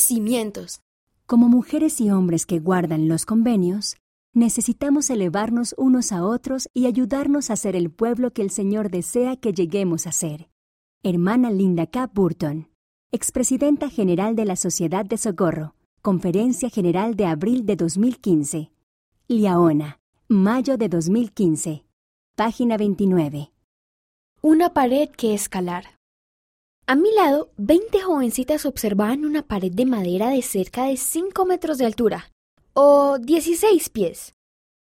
cimientos. Como mujeres y hombres que guardan los convenios, necesitamos elevarnos unos a otros y ayudarnos a ser el pueblo que el Señor desea que lleguemos a ser. Hermana Linda K. Burton, expresidenta general de la Sociedad de Socorro, Conferencia General de abril de 2015. Liaona, mayo de 2015. Página 29. Una pared que escalar. A mi lado, 20 jovencitas observaban una pared de madera de cerca de 5 metros de altura, o 16 pies.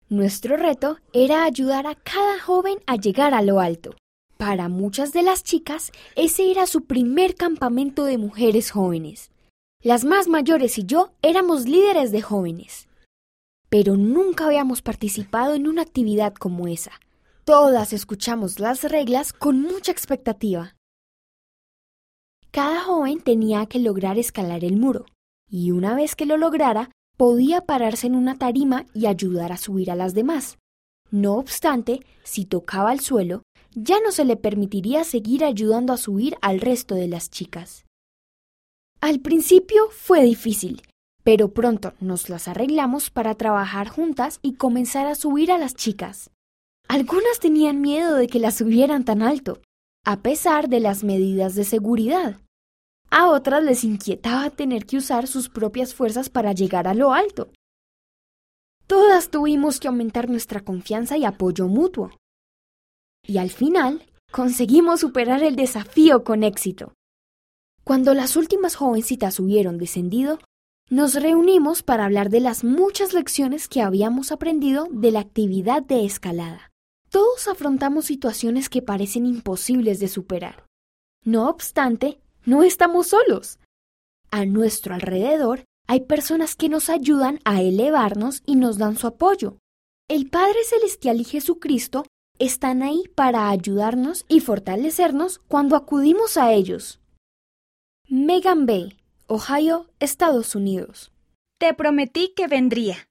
Nuestro reto era ayudar a cada joven a llegar a lo alto. Para muchas de las chicas, ese era su primer campamento de mujeres jóvenes. Las más mayores y yo éramos líderes de jóvenes. Pero nunca habíamos participado en una actividad como esa. Todas escuchamos las reglas con mucha expectativa. Cada joven tenía que lograr escalar el muro, y una vez que lo lograra, podía pararse en una tarima y ayudar a subir a las demás. No obstante, si tocaba el suelo, ya no se le permitiría seguir ayudando a subir al resto de las chicas. Al principio fue difícil, pero pronto nos las arreglamos para trabajar juntas y comenzar a subir a las chicas. Algunas tenían miedo de que las subieran tan alto, a pesar de las medidas de seguridad. A otras les inquietaba tener que usar sus propias fuerzas para llegar a lo alto. Todas tuvimos que aumentar nuestra confianza y apoyo mutuo. Y al final, conseguimos superar el desafío con éxito. Cuando las últimas jovencitas hubieron descendido, nos reunimos para hablar de las muchas lecciones que habíamos aprendido de la actividad de escalada. Todos afrontamos situaciones que parecen imposibles de superar. No obstante, no estamos solos. A nuestro alrededor hay personas que nos ayudan a elevarnos y nos dan su apoyo. El Padre Celestial y Jesucristo están ahí para ayudarnos y fortalecernos cuando acudimos a ellos. Megan Bay, Ohio, Estados Unidos. Te prometí que vendría.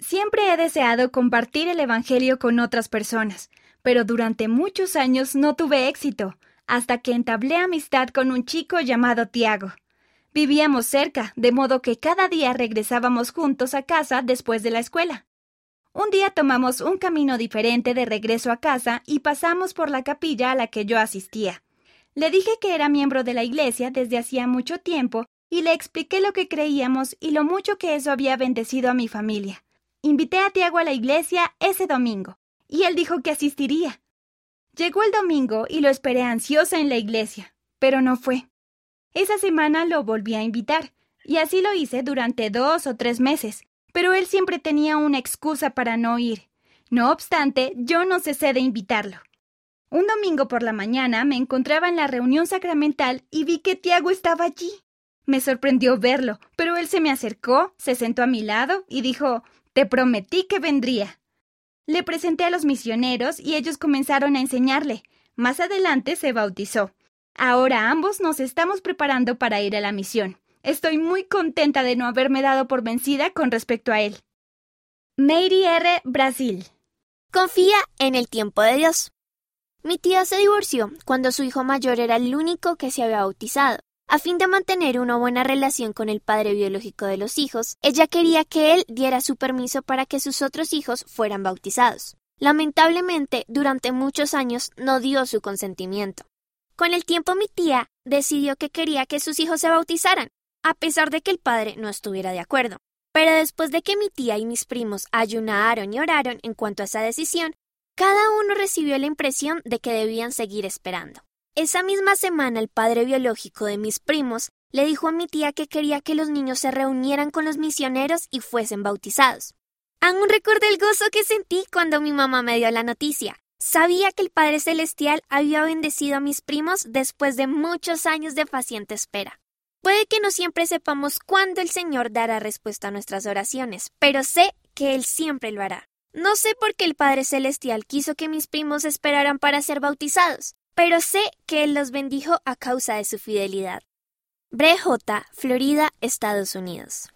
Siempre he deseado compartir el Evangelio con otras personas, pero durante muchos años no tuve éxito hasta que entablé amistad con un chico llamado Tiago. Vivíamos cerca, de modo que cada día regresábamos juntos a casa después de la escuela. Un día tomamos un camino diferente de regreso a casa y pasamos por la capilla a la que yo asistía. Le dije que era miembro de la iglesia desde hacía mucho tiempo y le expliqué lo que creíamos y lo mucho que eso había bendecido a mi familia. Invité a Tiago a la iglesia ese domingo, y él dijo que asistiría. Llegó el domingo y lo esperé ansiosa en la iglesia, pero no fue. Esa semana lo volví a invitar, y así lo hice durante dos o tres meses, pero él siempre tenía una excusa para no ir. No obstante, yo no cesé de invitarlo. Un domingo por la mañana me encontraba en la reunión sacramental y vi que Tiago estaba allí. Me sorprendió verlo, pero él se me acercó, se sentó a mi lado y dijo Te prometí que vendría. Le presenté a los misioneros y ellos comenzaron a enseñarle. Más adelante se bautizó. Ahora ambos nos estamos preparando para ir a la misión. Estoy muy contenta de no haberme dado por vencida con respecto a él. Mary R. Brasil. Confía en el tiempo de Dios. Mi tía se divorció cuando su hijo mayor era el único que se había bautizado. A fin de mantener una buena relación con el padre biológico de los hijos, ella quería que él diera su permiso para que sus otros hijos fueran bautizados. Lamentablemente, durante muchos años no dio su consentimiento. Con el tiempo mi tía decidió que quería que sus hijos se bautizaran, a pesar de que el padre no estuviera de acuerdo. Pero después de que mi tía y mis primos ayunaron y oraron en cuanto a esa decisión, cada uno recibió la impresión de que debían seguir esperando. Esa misma semana el padre biológico de mis primos le dijo a mi tía que quería que los niños se reunieran con los misioneros y fuesen bautizados. Aún recuerdo el gozo que sentí cuando mi mamá me dio la noticia. Sabía que el Padre Celestial había bendecido a mis primos después de muchos años de paciente espera. Puede que no siempre sepamos cuándo el Señor dará respuesta a nuestras oraciones, pero sé que Él siempre lo hará. No sé por qué el Padre Celestial quiso que mis primos esperaran para ser bautizados pero sé que Él los bendijo a causa de su fidelidad. Brejota, Florida, Estados Unidos.